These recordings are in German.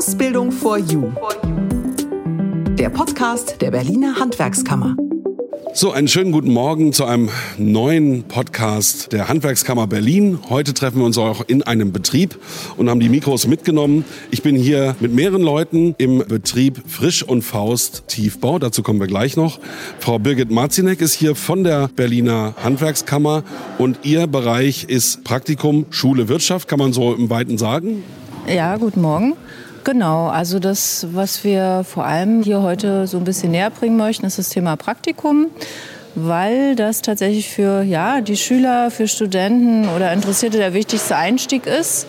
Ausbildung for You. Der Podcast der Berliner Handwerkskammer. So, einen schönen guten Morgen zu einem neuen Podcast der Handwerkskammer Berlin. Heute treffen wir uns auch in einem Betrieb und haben die Mikros mitgenommen. Ich bin hier mit mehreren Leuten im Betrieb Frisch und Faust Tiefbau. Dazu kommen wir gleich noch. Frau Birgit Marzinek ist hier von der Berliner Handwerkskammer und ihr Bereich ist Praktikum Schule Wirtschaft, kann man so im Weiten sagen? Ja, guten Morgen. Genau, also das, was wir vor allem hier heute so ein bisschen näher bringen möchten, ist das Thema Praktikum, weil das tatsächlich für ja, die Schüler, für Studenten oder Interessierte der wichtigste Einstieg ist,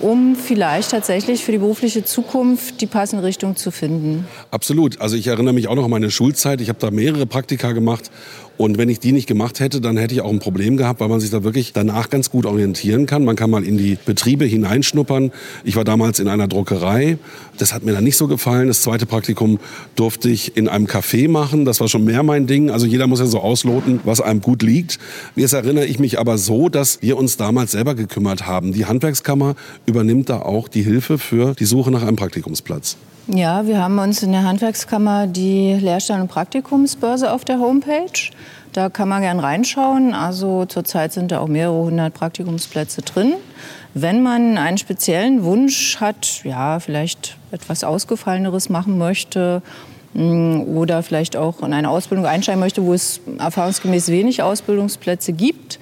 um vielleicht tatsächlich für die berufliche Zukunft die passende Richtung zu finden. Absolut. Also ich erinnere mich auch noch an meine Schulzeit. Ich habe da mehrere Praktika gemacht und wenn ich die nicht gemacht hätte, dann hätte ich auch ein Problem gehabt, weil man sich da wirklich danach ganz gut orientieren kann. Man kann mal in die Betriebe hineinschnuppern. Ich war damals in einer Druckerei. Das hat mir dann nicht so gefallen. Das zweite Praktikum durfte ich in einem Café machen. Das war schon mehr mein Ding. Also jeder muss ja so ausloten, was einem gut liegt. Jetzt erinnere ich mich aber so, dass wir uns damals selber gekümmert haben. Die Handwerkskammer übernimmt da auch die Hilfe für die Suche nach einem Praktikumsplatz. Ja, wir haben uns in der Handwerkskammer die Lehrstellen- und Praktikumsbörse auf der Homepage. Da kann man gern reinschauen. Also zurzeit sind da auch mehrere hundert Praktikumsplätze drin. Wenn man einen speziellen Wunsch hat, ja, vielleicht etwas Ausgefalleneres machen möchte oder vielleicht auch in eine Ausbildung einsteigen möchte, wo es erfahrungsgemäß wenig Ausbildungsplätze gibt,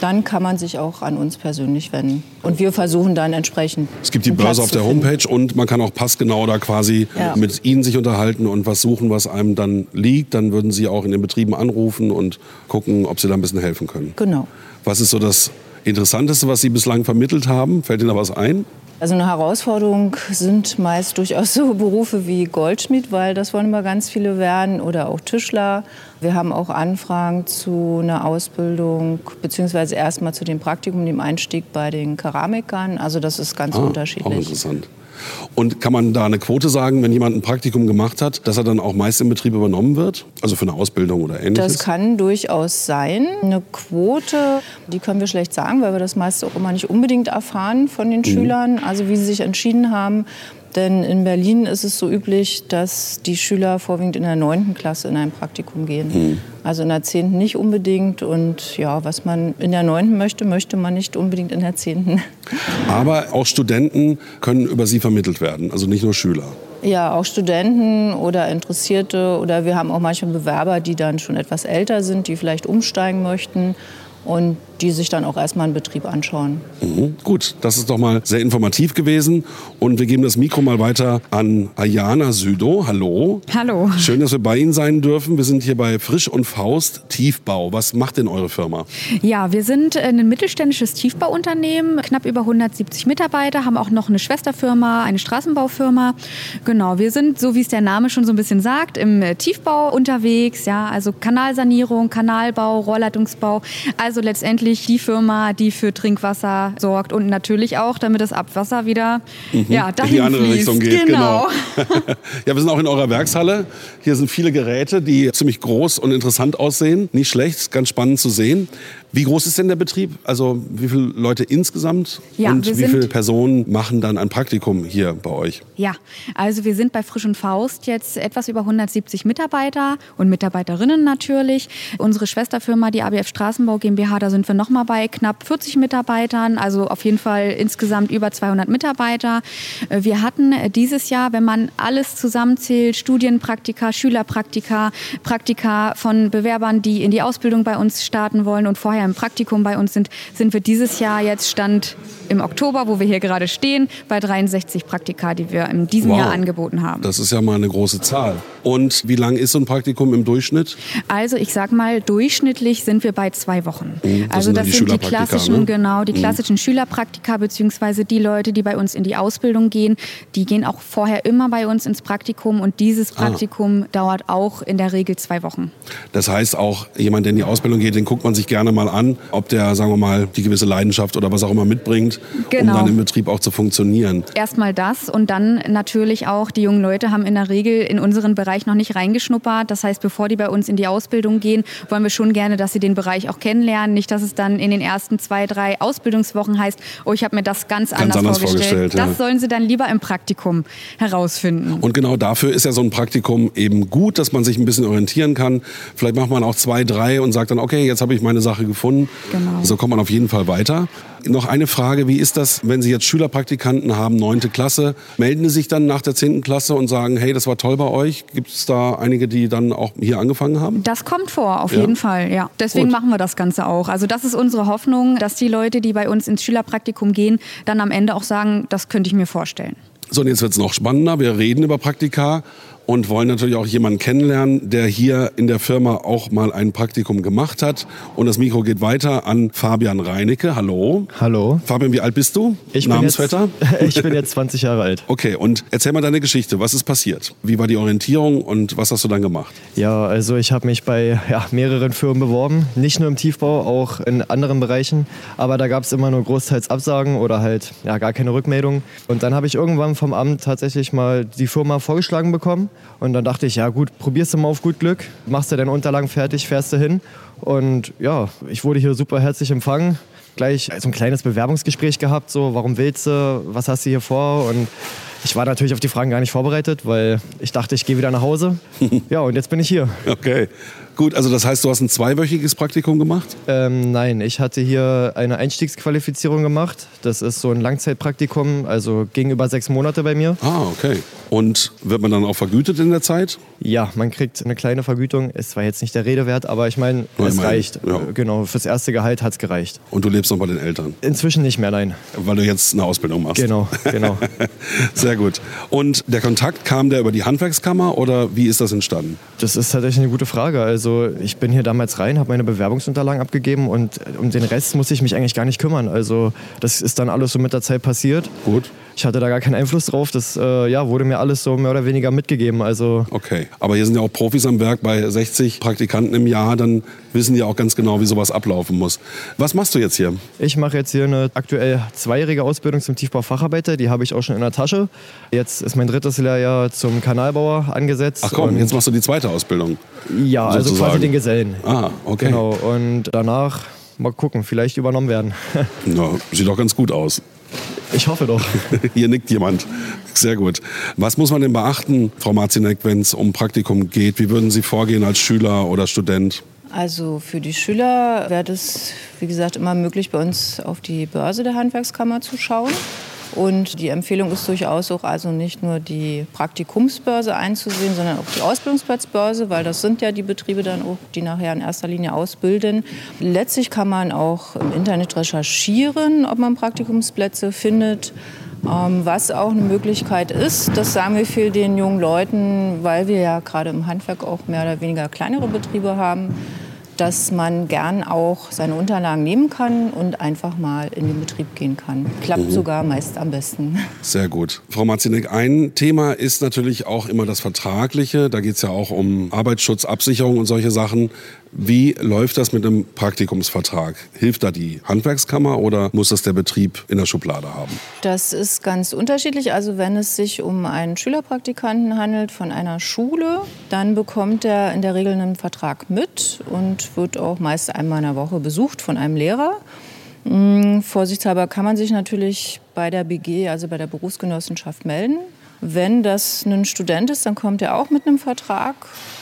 dann kann man sich auch an uns persönlich wenden. Und wir versuchen dann entsprechend. Es gibt die Börse auf der Homepage und man kann auch passgenau da quasi ja. mit Ihnen sich unterhalten und was suchen, was einem dann liegt. Dann würden Sie auch in den Betrieben anrufen und gucken, ob Sie da ein bisschen helfen können. Genau. Was ist so das Interessanteste, was Sie bislang vermittelt haben? Fällt Ihnen da was ein? Also eine Herausforderung sind meist durchaus so Berufe wie Goldschmied, weil das wollen immer ganz viele werden, oder auch Tischler. Wir haben auch Anfragen zu einer Ausbildung, beziehungsweise erstmal zu dem Praktikum, dem Einstieg bei den Keramikern. Also das ist ganz ah, unterschiedlich. Auch interessant. Und kann man da eine Quote sagen, wenn jemand ein Praktikum gemacht hat, dass er dann auch meist im Betrieb übernommen wird? Also für eine Ausbildung oder ähnliches? Das kann durchaus sein. Eine Quote, die können wir schlecht sagen, weil wir das meist auch immer nicht unbedingt erfahren von den mhm. Schülern. Also wie sie sich entschieden haben, denn in Berlin ist es so üblich, dass die Schüler vorwiegend in der 9. Klasse in ein Praktikum gehen. Mhm. Also in der 10. nicht unbedingt. Und ja, was man in der 9. möchte, möchte man nicht unbedingt in der 10. Aber auch Studenten können über Sie vermittelt werden, also nicht nur Schüler. Ja, auch Studenten oder Interessierte oder wir haben auch manchmal Bewerber, die dann schon etwas älter sind, die vielleicht umsteigen möchten und die sich dann auch erstmal einen Betrieb anschauen. Mhm, gut, das ist doch mal sehr informativ gewesen. Und wir geben das Mikro mal weiter an Ayana Südo. Hallo. Hallo. Schön, dass wir bei Ihnen sein dürfen. Wir sind hier bei Frisch und Faust Tiefbau. Was macht denn eure Firma? Ja, wir sind ein mittelständisches Tiefbauunternehmen, knapp über 170 Mitarbeiter, haben auch noch eine Schwesterfirma, eine Straßenbaufirma. Genau, wir sind, so wie es der Name schon so ein bisschen sagt, im Tiefbau unterwegs. Ja, also Kanalsanierung, Kanalbau, Rohrleitungsbau. Also letztendlich wirklich die Firma, die für Trinkwasser sorgt und natürlich auch, damit das Abwasser wieder mhm. ja, dahin in die andere fließt. Richtung geht. Genau. genau. ja, wir sind auch in eurer Werkshalle. Hier sind viele Geräte, die ziemlich groß und interessant aussehen. Nicht schlecht, ganz spannend zu sehen. Wie groß ist denn der Betrieb? Also wie viele Leute insgesamt ja, und wie viele Personen machen dann ein Praktikum hier bei euch? Ja, also wir sind bei Frisch und Faust jetzt etwas über 170 Mitarbeiter und Mitarbeiterinnen natürlich. Unsere Schwesterfirma, die ABF Straßenbau GmbH, da sind wir nochmal bei knapp 40 Mitarbeitern, also auf jeden Fall insgesamt über 200 Mitarbeiter. Äh, wir hatten dieses Jahr, wenn man alles zusammenzählt, Studienpraktika, Schülerpraktika, Praktika von Bewerbern, die in die Ausbildung bei uns starten wollen und vorher im Praktikum bei uns sind, sind wir dieses Jahr jetzt Stand im Oktober, wo wir hier gerade stehen, bei 63 Praktika, die wir in diesem wow. Jahr angeboten haben. Das ist ja mal eine große Zahl. Und wie lang ist so ein Praktikum im Durchschnitt? Also ich sag mal, durchschnittlich sind wir bei zwei Wochen. Mhm, das also das die sind die klassischen, ne? genau, die mhm. klassischen mhm. Schülerpraktika beziehungsweise die Leute, die bei uns in die Ausbildung gehen, die gehen auch vorher immer bei uns ins Praktikum und dieses ah. Praktikum ah. dauert auch in der Regel zwei Wochen. Das heißt auch, jemand, der in die Ausbildung geht, den guckt man sich gerne mal mal an, ob der, sagen wir mal, die gewisse Leidenschaft oder was auch immer mitbringt, Genau. um dann im Betrieb auch zu funktionieren. Erstmal das und dann natürlich auch, die jungen Leute haben in der Regel in unseren Bereich noch nicht reingeschnuppert. Das heißt, bevor die bei uns in die Ausbildung gehen, wollen wir schon gerne, dass sie den Bereich auch kennenlernen. Nicht, dass es dann in den ersten zwei, drei Ausbildungswochen heißt, oh, ich habe mir das ganz, Ganz anders vorgestellt. vorgestellt, ja. Das sollen sie dann lieber im Praktikum herausfinden. Und genau dafür ist ja so ein Praktikum eben gut, dass man sich ein bisschen orientieren kann. Vielleicht macht man auch zwei, drei und sagt dann, okay, jetzt habe ich meine Sache gefunden. Genau. So kommt man auf jeden Fall weiter. Noch eine Frage, wie ist das, wenn Sie jetzt Schülerpraktikanten haben, neunte Klasse, melden die sich dann nach der zehnten Klasse und sagen, hey, das war toll bei euch? Gibt es da einige, die dann auch hier angefangen haben? Das kommt vor, auf Ja. jeden Fall, ja. Deswegen Gut. machen wir das Ganze auch. Also das ist unsere Hoffnung, dass die Leute, die bei uns ins Schülerpraktikum gehen, dann am Ende auch sagen, das könnte ich mir vorstellen. So, und jetzt wird es noch spannender. Wir reden über Praktika und wollen natürlich auch jemanden kennenlernen, der hier in der Firma auch mal ein Praktikum gemacht hat. Und das Mikro geht weiter an Fabian Reinecke. Hallo. Hallo. Fabian, wie alt bist du? Ich Namensvetter? Bin jetzt, ich bin jetzt 20 Jahre alt. Okay, und erzähl mal deine Geschichte. Was ist passiert? Wie war die Orientierung und was hast du dann gemacht? Ja, also ich habe mich bei ja, mehreren Firmen beworben, nicht nur im Tiefbau, auch in anderen Bereichen. Aber da gab es immer nur großteils Absagen oder halt ja, gar keine Rückmeldung. Und dann habe ich irgendwann vom Amt tatsächlich mal die Firma vorgeschlagen bekommen. Und dann dachte ich, ja gut, probierst du mal auf gut Glück, machst du deine Unterlagen fertig, fährst du hin. Und ja, ich wurde hier super herzlich empfangen. Gleich so ein kleines Bewerbungsgespräch gehabt, so warum willst du, was hast du hier vor? Und ich war natürlich auf die Fragen gar nicht vorbereitet, weil ich dachte, ich gehe wieder nach Hause. Ja, und jetzt bin ich hier. Okay. Gut, also das heißt, du hast ein zweiwöchiges Praktikum gemacht? Ähm, nein, ich hatte hier eine Einstiegsqualifizierung gemacht. Das ist so ein Langzeitpraktikum, also ging über sechs Monate bei mir. Ah, okay. Und wird man dann auch vergütet in der Zeit? Ja, man kriegt eine kleine Vergütung. Es war jetzt nicht der Rede wert, aber ich meine, es immerhin, reicht. ja. Äh, Genau, fürs erste Gehalt hat es gereicht. Und du lebst noch bei den Eltern, Inzwischen nicht mehr, nein. weil du jetzt eine Ausbildung machst. Genau, genau. Sehr gut. Und der Kontakt kam der über die Handwerkskammer oder wie ist das entstanden? Das ist tatsächlich eine gute Frage. Also ich bin hier damals rein, habe meine Bewerbungsunterlagen abgegeben und um den Rest muss ich mich eigentlich gar nicht kümmern. Also das ist dann alles so mit der Zeit passiert. Gut. Ich hatte da gar keinen Einfluss drauf. Das äh, ja, wurde mir alles so mehr oder weniger mitgegeben. Also Okay. Aber hier sind ja auch Profis am Werk bei 60 Praktikanten im Jahr, dann wissen die auch ganz genau, wie sowas ablaufen muss. Was machst du jetzt hier? ich mache jetzt hier eine aktuell zweijährige Ausbildung zum Tiefbaufacharbeiter. Die habe ich auch schon in der Tasche. Jetzt ist mein drittes Lehrjahr zum Kanalbauer angesetzt. Ach komm, jetzt machst du die zweite Ausbildung. Ja, also sozusagen. quasi den Gesellen. Ah, okay. Genau. Und danach mal gucken, vielleicht übernommen werden. Ja, sieht doch ganz gut aus. Ich hoffe doch. Hier nickt jemand. Sehr gut. Was muss man denn beachten, Frau Marzinek, wenn es um Praktikum geht? Wie würden Sie vorgehen als Schüler oder Student? Also für die Schüler wäre das, wie gesagt, immer möglich, bei uns auf die Börse der Handwerkskammer zu schauen. Und die Empfehlung ist durchaus auch also nicht nur die Praktikumsbörse einzusehen, sondern auch die Ausbildungsplatzbörse, weil das sind ja die Betriebe dann auch, die nachher in erster Linie ausbilden. Letztlich kann man auch im Internet recherchieren, ob man Praktikumsplätze findet. Ähm, was auch eine Möglichkeit ist, das sagen wir viel den jungen Leuten, weil wir ja gerade im Handwerk auch mehr oder weniger kleinere Betriebe haben, dass man gern auch seine Unterlagen nehmen kann und einfach mal in den Betrieb gehen kann. Klappt sogar meist am besten. Sehr gut. Frau Marzinek, ein Thema ist natürlich auch immer das Vertragliche. Da geht es ja auch um Arbeitsschutz, Absicherung und solche Sachen. Wie läuft das mit einem Praktikumsvertrag? Hilft da die Handwerkskammer oder muss das der Betrieb in der Schublade haben? Das ist ganz unterschiedlich. Also wenn es sich um einen Schülerpraktikanten handelt von einer Schule, dann bekommt er in der Regel einen Vertrag mit und wird auch meist einmal in der Woche besucht von einem Lehrer. Mm, Vorsichtshalber kann man sich natürlich bei der BG, also bei der Berufsgenossenschaft, melden. Wenn das ein Student ist, dann kommt er auch mit einem Vertrag,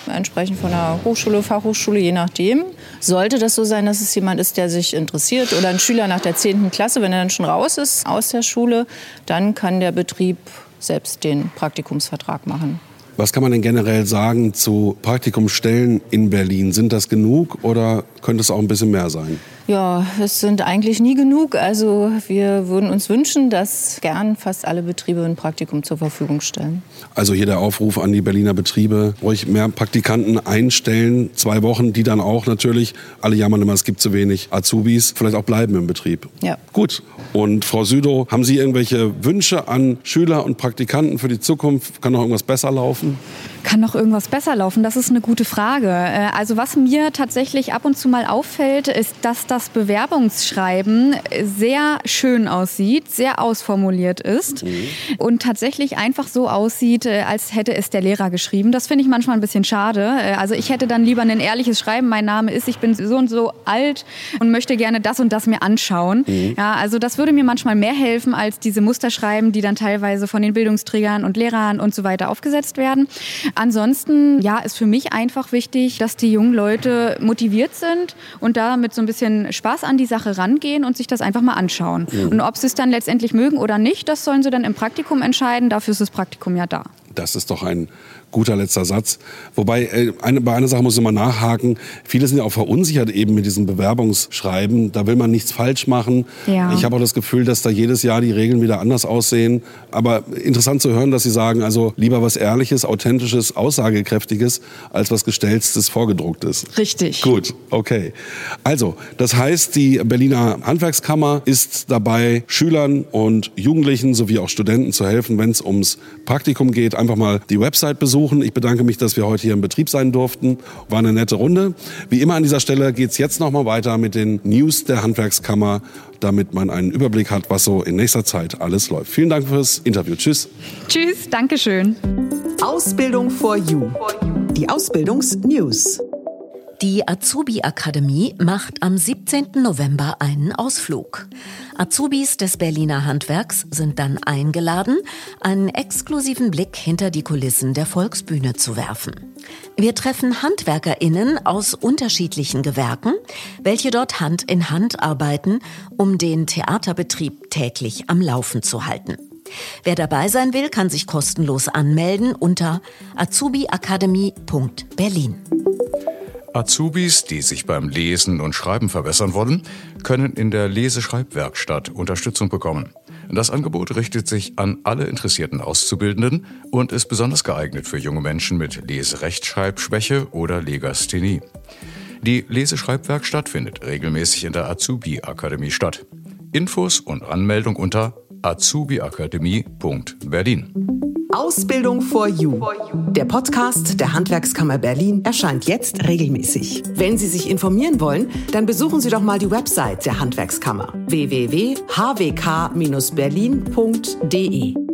entsprechend von der Hochschule, Fachhochschule, je nachdem. Sollte das so sein, dass es jemand ist, der sich interessiert oder ein Schüler nach der 10. Klasse, wenn er dann schon raus ist aus der Schule, dann kann der Betrieb selbst den Praktikumsvertrag machen. Was kann man denn generell sagen zu Praktikumsstellen in Berlin? Sind das genug oder könnte es auch ein bisschen mehr sein? Ja, es sind eigentlich nie genug. Also wir würden uns wünschen, dass gern fast alle Betriebe ein Praktikum zur Verfügung stellen. Also hier der Aufruf an die Berliner Betriebe, ruhig mehr Praktikanten einstellen, zwei Wochen, die dann auch natürlich, alle jammern immer, es gibt zu wenig Azubis, vielleicht auch bleiben im Betrieb. Ja. Gut. Und Frau Südow, haben Sie irgendwelche Wünsche an Schüler und Praktikanten für die Zukunft? Kann noch irgendwas besser laufen? Kann noch irgendwas besser laufen? Das ist eine gute Frage. Äh, Also was mir tatsächlich ab und zu mal auffällt, ist, dass das das Bewerbungsschreiben sehr schön aussieht, sehr ausformuliert ist mhm. und tatsächlich einfach so aussieht, äh, als hätte es der Lehrer geschrieben. Das finde ich manchmal ein bisschen schade. Äh, also ich hätte dann lieber ein ehrliches Schreiben. Mein Name ist, ich bin so und so alt und möchte gerne das und das mir anschauen. Mhm. Ja, also das würde mir manchmal mehr helfen als diese Musterschreiben, die dann teilweise von den Bildungsträgern und Lehrern und so weiter aufgesetzt werden. Ansonsten, ja, ist für mich einfach wichtig, dass die jungen Leute motiviert sind und da mit so ein bisschen Spaß an die Sache rangehen und sich das einfach mal anschauen. Mhm. Und ob sie es dann letztendlich mögen oder nicht, das sollen sie dann im Praktikum entscheiden. Dafür ist das Praktikum ja da. Das ist doch ein guter letzter Satz. Wobei, äh, eine, bei einer Sache muss ich mal nachhaken. Viele sind ja auch verunsichert eben mit diesem Bewerbungsschreiben. Da will man nichts falsch machen. Ja. Ich habe auch das Gefühl, dass da jedes Jahr die Regeln wieder anders aussehen. Aber interessant zu hören, dass Sie sagen, also lieber was Ehrliches, Authentisches, Aussagekräftiges, als was Gestelltes, Vorgedrucktes. Richtig. Gut, okay. Also, das heißt, die Berliner Handwerkskammer ist dabei, Schülern und Jugendlichen sowie auch Studenten zu helfen, wenn es ums Praktikum geht. Einfach mal die Website besuchen besuchen. Ich bedanke mich, dass wir heute hier im Betrieb sein durften. War eine nette Runde. Wie immer an dieser Stelle geht es jetzt nochmal weiter mit den News der Handwerkskammer, damit man einen Überblick hat, was so in nächster Zeit alles läuft. Vielen Dank fürs Interview. Tschüss. Tschüss, Dankeschön. Ausbildung for You. Die Ausbildungsnews. Die Azubi Akademie macht am 17. November einen Ausflug. Azubis des Berliner Handwerks sind dann eingeladen, einen exklusiven Blick hinter die Kulissen der Volksbühne zu werfen. Wir treffen HandwerkerInnen aus unterschiedlichen Gewerken, welche dort Hand in Hand arbeiten, um den Theaterbetrieb täglich am Laufen zu halten. Wer dabei sein will, kann sich kostenlos anmelden unter azubiakademie.berlin. Azubis, die sich beim Lesen und Schreiben verbessern wollen, können in der Leseschreibwerkstatt Unterstützung bekommen. Das Angebot richtet sich an alle interessierten Auszubildenden und ist besonders geeignet für junge Menschen mit Leserechtschreibschwäche oder Legasthenie. Die Leseschreibwerkstatt findet regelmäßig in der Azubi-Akademie statt. Infos und Anmeldung unter azubiakademie.berlin. Ausbildung for You. Der Podcast der Handwerkskammer Berlin erscheint jetzt regelmäßig. Wenn Sie sich informieren wollen, dann besuchen Sie doch mal die Website der Handwerkskammer www.hwk-berlin.de.